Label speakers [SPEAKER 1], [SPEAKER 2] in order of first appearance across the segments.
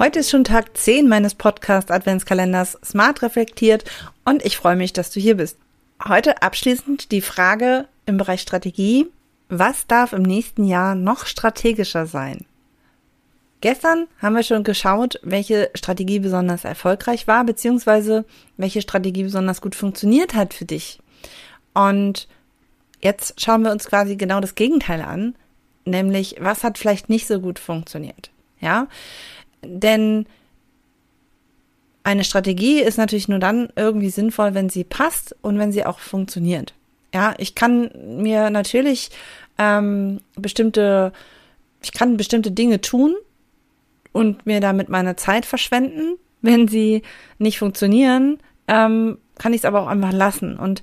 [SPEAKER 1] Heute ist schon Tag 10 meines Podcast Adventskalenders Smart reflektiert und ich freue mich, dass du hier bist. Heute abschließend die Frage im Bereich Strategie. Was darf im nächsten Jahr noch strategischer sein? Gestern haben wir schon geschaut, welche Strategie besonders erfolgreich war, beziehungsweise welche Strategie besonders gut funktioniert hat für dich. Und jetzt schauen wir uns quasi genau das Gegenteil an, nämlich was hat vielleicht nicht so gut funktioniert. Ja, denn eine Strategie ist natürlich nur dann irgendwie sinnvoll, wenn sie passt und wenn sie auch funktioniert. Ja, ich kann mir natürlich ähm, bestimmte, ich kann bestimmte Dinge tun und mir damit meine Zeit verschwenden. Wenn sie nicht funktionieren, ähm, kann ich es aber auch einfach lassen. Und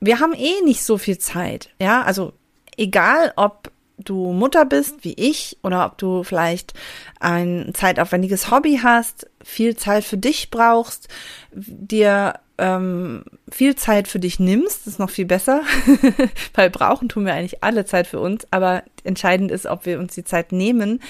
[SPEAKER 1] wir haben eh nicht so viel Zeit. Ja, also egal ob du Mutter bist, wie ich, oder ob du vielleicht ein zeitaufwendiges Hobby hast, viel Zeit für dich brauchst, dir ähm, viel Zeit für dich nimmst, ist noch viel besser, weil brauchen tun wir eigentlich alle Zeit für uns, aber entscheidend ist, ob wir uns die Zeit nehmen.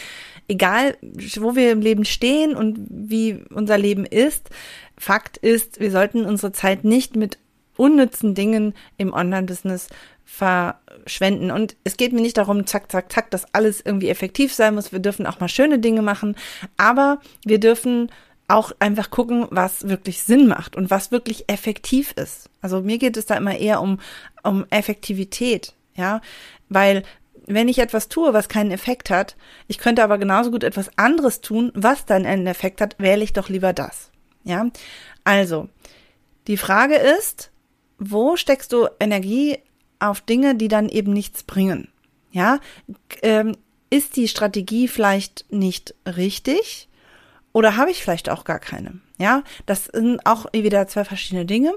[SPEAKER 1] Egal, wo wir im Leben stehen und wie unser Leben ist, Fakt ist, wir sollten unsere Zeit nicht mit unnützen Dingen im Online-Business verschwenden. Und es geht mir nicht darum, zack, zack, zack, dass alles irgendwie effektiv sein muss. Wir dürfen auch mal schöne Dinge machen, aber wir dürfen auch einfach gucken, was wirklich Sinn macht und was wirklich effektiv ist. Also mir geht es da immer eher um, um Effektivität, ja, weil wenn ich etwas tue, was keinen Effekt hat, ich könnte aber genauso gut etwas anderes tun, was dann einen Effekt hat, wähle ich doch lieber das. Ja, also die Frage ist, wo steckst du Energie auf Dinge, die dann eben nichts bringen. Ja, ähm, ist die Strategie vielleicht nicht richtig oder habe ich vielleicht auch gar keine? Ja, das sind auch wieder zwei verschiedene Dinge.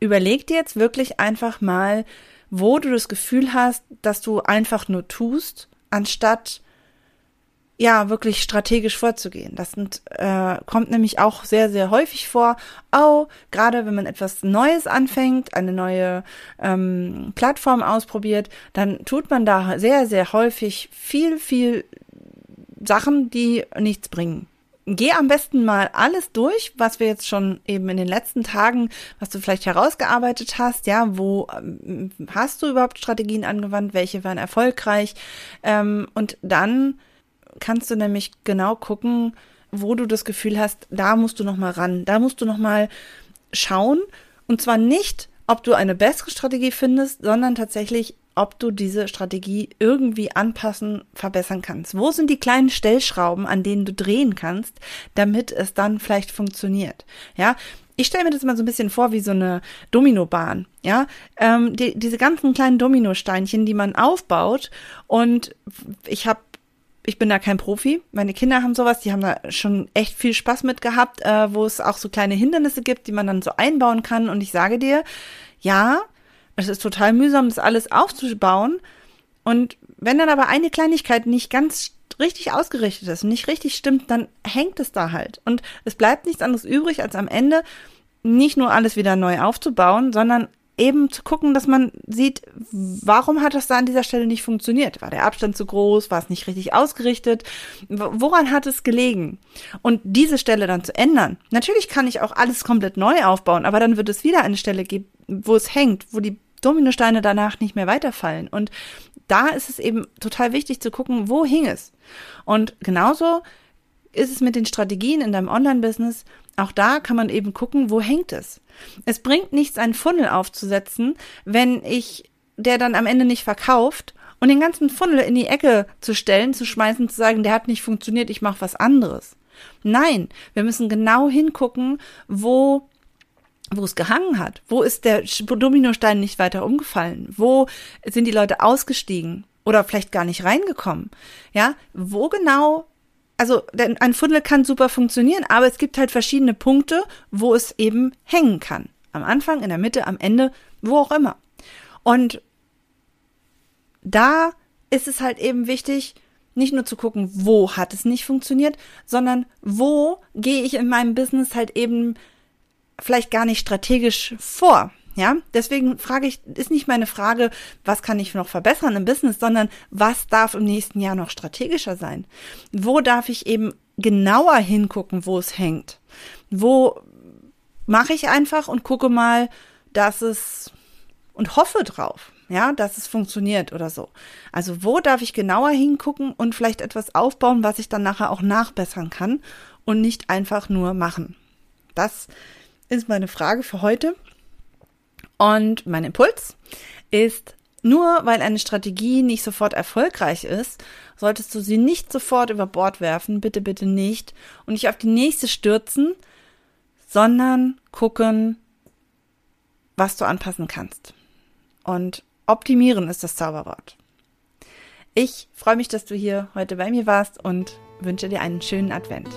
[SPEAKER 1] Überleg dir jetzt wirklich einfach mal, wo du das Gefühl hast, dass du einfach nur tust, anstatt ja, wirklich strategisch vorzugehen. Das sind, äh, kommt nämlich auch sehr, sehr häufig vor. Oh, gerade wenn man etwas Neues anfängt, eine neue ähm, Plattform ausprobiert, dann tut man da sehr, sehr häufig viel, viel Sachen, die nichts bringen. Geh am besten mal alles durch, was wir jetzt schon eben in den letzten Tagen, was du vielleicht herausgearbeitet hast, ja, wo ähm, hast du überhaupt Strategien angewandt, welche waren erfolgreich ähm, und dann kannst du nämlich genau gucken, wo du das Gefühl hast, da musst du noch mal ran, da musst du noch mal schauen und zwar nicht, ob du eine bessere Strategie findest, sondern tatsächlich, ob du diese Strategie irgendwie anpassen, verbessern kannst. Wo sind die kleinen Stellschrauben, an denen du drehen kannst, damit es dann vielleicht funktioniert? Ja, ich stelle mir das mal so ein bisschen vor wie so eine Dominobahn, ja, ähm, die, diese ganzen kleinen Dominosteinchen, die man aufbaut und ich habe ich bin da kein Profi. Meine Kinder haben sowas, die haben da schon echt viel Spaß mit gehabt, äh, wo es auch so kleine Hindernisse gibt, die man dann so einbauen kann. Und ich sage dir, ja, es ist total mühsam, das alles aufzubauen. Und wenn dann aber eine Kleinigkeit nicht ganz richtig ausgerichtet ist und nicht richtig stimmt, dann hängt es da halt. Und es bleibt nichts anderes übrig, als am Ende nicht nur alles wieder neu aufzubauen, sondern eben zu gucken, dass man sieht, warum hat das da an dieser Stelle nicht funktioniert? War der Abstand zu groß? War es nicht richtig ausgerichtet? Woran hat es gelegen? Und diese Stelle dann zu ändern. Natürlich kann ich auch alles komplett neu aufbauen, aber dann wird es wieder eine Stelle geben, wo es hängt, wo die Dominosteine danach nicht mehr weiterfallen. Und da ist es eben total wichtig zu gucken, wo hing es? Und genauso ist es mit den Strategien in deinem Online-Business. Auch da kann man eben gucken, wo hängt es. Es bringt nichts, einen Funnel aufzusetzen, wenn ich der dann am Ende nicht verkauft und den ganzen Funnel in die Ecke zu stellen, zu schmeißen, zu sagen, der hat nicht funktioniert, ich mache was anderes. Nein, wir müssen genau hingucken, wo wo es gehangen hat. Wo ist der Dominostein nicht weiter umgefallen? Wo sind die Leute ausgestiegen oder vielleicht gar nicht reingekommen? Ja, wo genau also denn ein Funnel kann super funktionieren, aber es gibt halt verschiedene Punkte, wo es eben hängen kann. Am Anfang, in der Mitte, am Ende, wo auch immer. Und da ist es halt eben wichtig, nicht nur zu gucken, wo hat es nicht funktioniert, sondern wo gehe ich in meinem Business halt eben vielleicht gar nicht strategisch vor. Ja, deswegen frage ich, ist nicht meine Frage, was kann ich noch verbessern im Business, sondern was darf im nächsten Jahr noch strategischer sein? Wo darf ich eben genauer hingucken, wo es hängt? Wo mache ich einfach und gucke mal, dass es und hoffe drauf, ja, dass es funktioniert oder so. Also wo darf ich genauer hingucken und vielleicht etwas aufbauen, was ich dann nachher auch nachbessern kann und nicht einfach nur machen? Das ist meine Frage für heute. Und mein Impuls ist, nur weil eine Strategie nicht sofort erfolgreich ist, solltest du sie nicht sofort über Bord werfen, bitte, bitte nicht, und nicht auf die nächste stürzen, sondern gucken, was du anpassen kannst. Und optimieren ist das Zauberwort. Ich freue mich, dass du hier heute bei mir warst und wünsche dir einen schönen Advent.